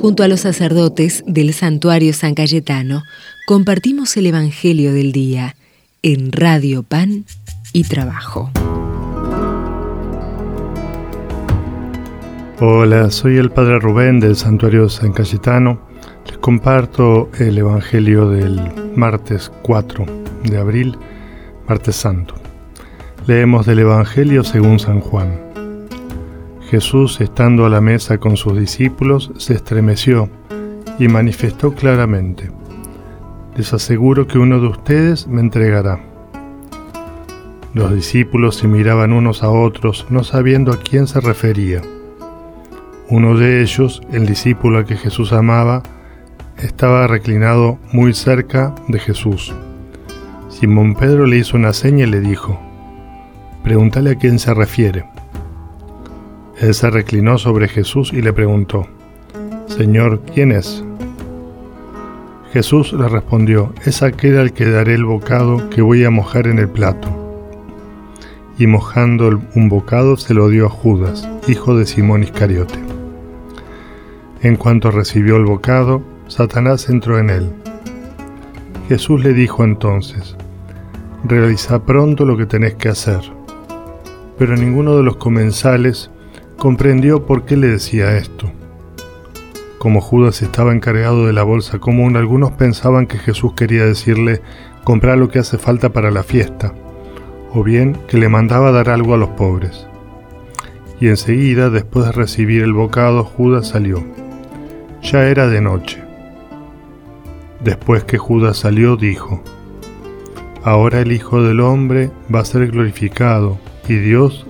Junto a los sacerdotes del santuario San Cayetano, compartimos el Evangelio del Día en Radio Pan y Trabajo. Hola, soy el Padre Rubén del Santuario San Cayetano. Les comparto el Evangelio del martes 4 de abril, martes santo. Leemos del Evangelio según San Juan. Jesús, estando a la mesa con sus discípulos, se estremeció y manifestó claramente, les aseguro que uno de ustedes me entregará. Los discípulos se miraban unos a otros, no sabiendo a quién se refería. Uno de ellos, el discípulo a que Jesús amaba, estaba reclinado muy cerca de Jesús. Simón Pedro le hizo una seña y le dijo, Pregúntale a quién se refiere. Él se reclinó sobre Jesús y le preguntó, Señor, ¿quién es? Jesús le respondió, es aquel al que daré el bocado que voy a mojar en el plato. Y mojando un bocado se lo dio a Judas, hijo de Simón Iscariote. En cuanto recibió el bocado, Satanás entró en él. Jesús le dijo entonces, realiza pronto lo que tenés que hacer. Pero ninguno de los comensales comprendió por qué le decía esto. Como Judas estaba encargado de la bolsa común, algunos pensaban que Jesús quería decirle comprar lo que hace falta para la fiesta, o bien que le mandaba dar algo a los pobres. Y enseguida, después de recibir el bocado, Judas salió. Ya era de noche. Después que Judas salió, dijo, Ahora el Hijo del Hombre va a ser glorificado y Dios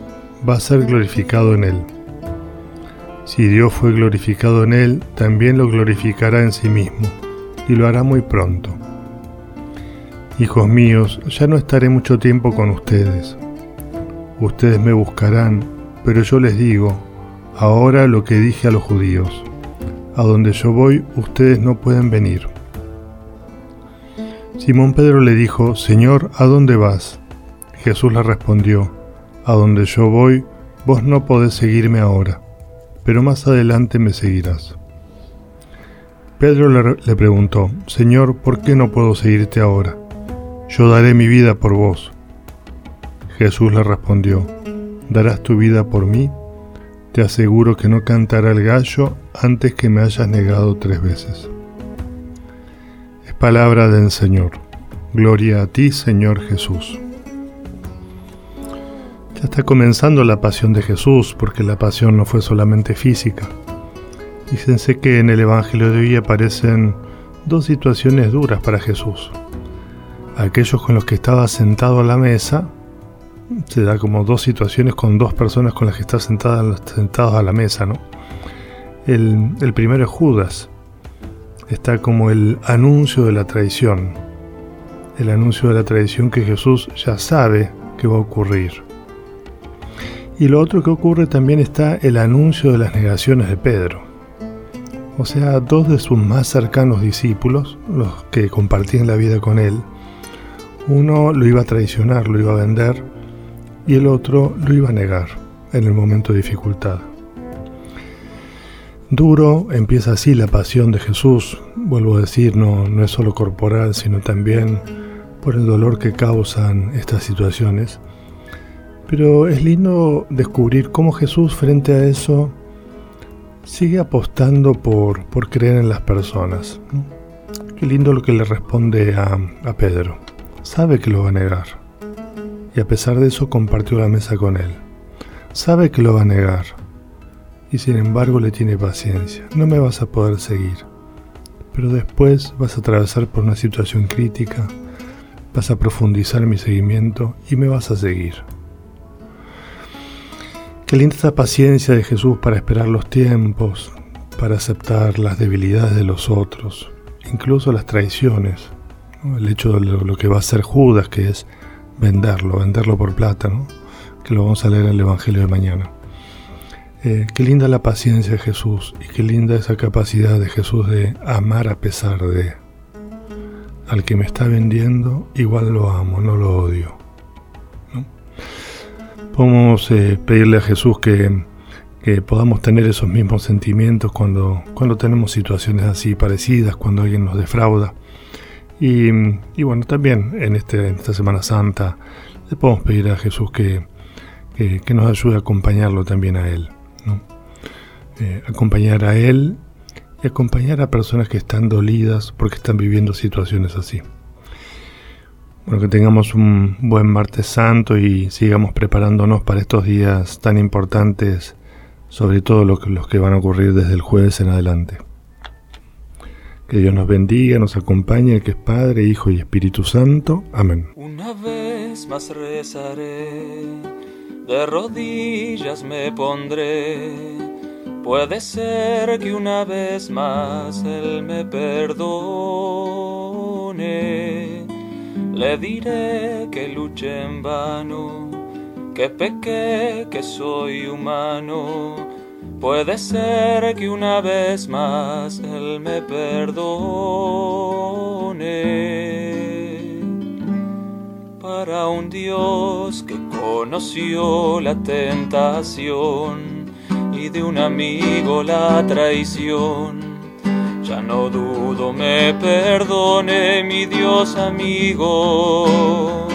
va a ser glorificado en él. Si Dios fue glorificado en él, también lo glorificará en sí mismo, y lo hará muy pronto. Hijos míos, ya no estaré mucho tiempo con ustedes. Ustedes me buscarán, pero yo les digo, ahora lo que dije a los judíos a donde yo voy ustedes no pueden venir. Simón Pedro le dijo, Señor, ¿a dónde vas? Jesús le respondió, A donde yo voy, vos no podés seguirme ahora, pero más adelante me seguirás. Pedro le, preguntó, Señor, ¿por qué no puedo seguirte ahora? Yo daré mi vida por vos. Jesús le respondió, ¿darás tu vida por mí? Te aseguro que no cantará el gallo antes que me hayas negado tres veces. Es palabra del Señor. Gloria a ti, Señor Jesús. Ya está comenzando la pasión de Jesús, porque la pasión no fue solamente física. Dícense que en el Evangelio de hoy aparecen dos situaciones duras para Jesús. Aquellos con los que estaba sentado a la mesa se da como dos situaciones con dos personas con las que está sentadas, sentados a la mesa, ¿no? El, el primero es Judas. Está como el anuncio de la traición. El anuncio de la traición que Jesús ya sabe que va a ocurrir. Y lo otro que ocurre también está el anuncio de las negaciones de Pedro. O sea, dos de sus más cercanos discípulos, los que compartían la vida con él, uno lo iba a traicionar, lo iba a vender, y el otro lo iba a negar en el momento de dificultad. Duro empieza así la pasión de Jesús, vuelvo a decir, no, no es solo corporal, sino también por el dolor que causan estas situaciones. Pero es lindo descubrir cómo Jesús frente a eso sigue apostando por, por creer en las personas. Qué lindo lo que le responde a, a Pedro. Sabe que lo va a negar y a pesar de eso compartió la mesa con él. Sabe que lo va a negar y sin embargo le tiene paciencia. No me vas a poder seguir, pero después vas a atravesar por una situación crítica, vas a profundizar mi seguimiento y me vas a seguir. Qué linda esta paciencia de Jesús para esperar los tiempos, para aceptar las debilidades de los otros, incluso las traiciones. El hecho de lo, que va a hacer Judas, que es venderlo, venderlo por plata, ¿no? que lo vamos a leer en el Evangelio de mañana. Eh, qué linda la paciencia de Jesús y qué linda esa capacidad de Jesús de amar a pesar de. Al que me está vendiendo, igual lo amo, no lo odio. Podemos eh, pedirle a Jesús que, podamos tener esos mismos sentimientos cuando, cuando tenemos situaciones así parecidas, cuando alguien nos defrauda. Y, bueno, también en, este, esta Semana Santa le podemos pedir a Jesús que, que, nos ayude a acompañarlo también a Él. Eh, acompañar a Él y acompañar a personas que están dolidas porque están viviendo situaciones así. Bueno, que tengamos un buen martes santo y sigamos preparándonos para estos días tan importantes, sobre todo los, que van a ocurrir desde el jueves en adelante. Que Dios nos bendiga, nos acompañe, el que es Padre, Hijo y Espíritu Santo. Amén. Una vez más rezaré, de rodillas me pondré Puede ser que una vez más Él me perdone. Le diré que luché en vano, que pequé, que soy humano. Puede ser que una vez más Él me perdone. Para un Dios que conoció la tentación y de un amigo la traición. Ya no dudo, me perdone mi Dios amigo.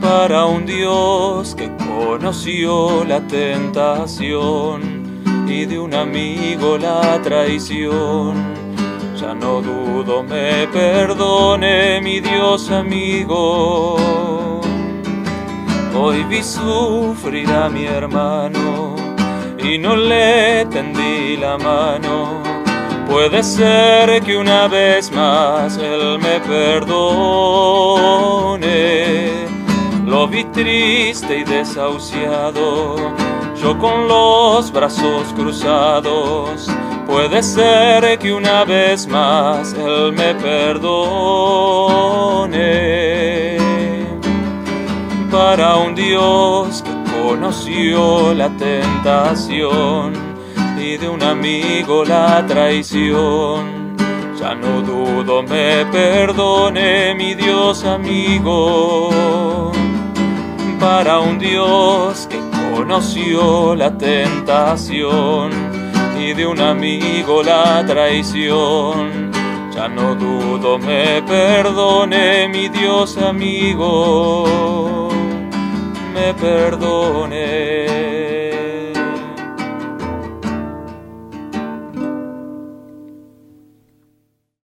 Para un Dios que conoció la tentación y de un amigo la traición. Ya no dudo, me perdone mi Dios amigo. Hoy vi sufrir a mi hermano y no le tendí la mano. Puede ser que una vez más él me perdone. Lo vi triste y desahuciado, yo con los brazos cruzados. Puede ser que una vez más él me perdone. Para un Dios que conoció la tentación de un amigo la traición. Ya no dudo, me perdone mi Dios amigo. Para un Dios que conoció la tentación y de un amigo la traición. Ya no dudo, me perdone mi Dios amigo me perdone.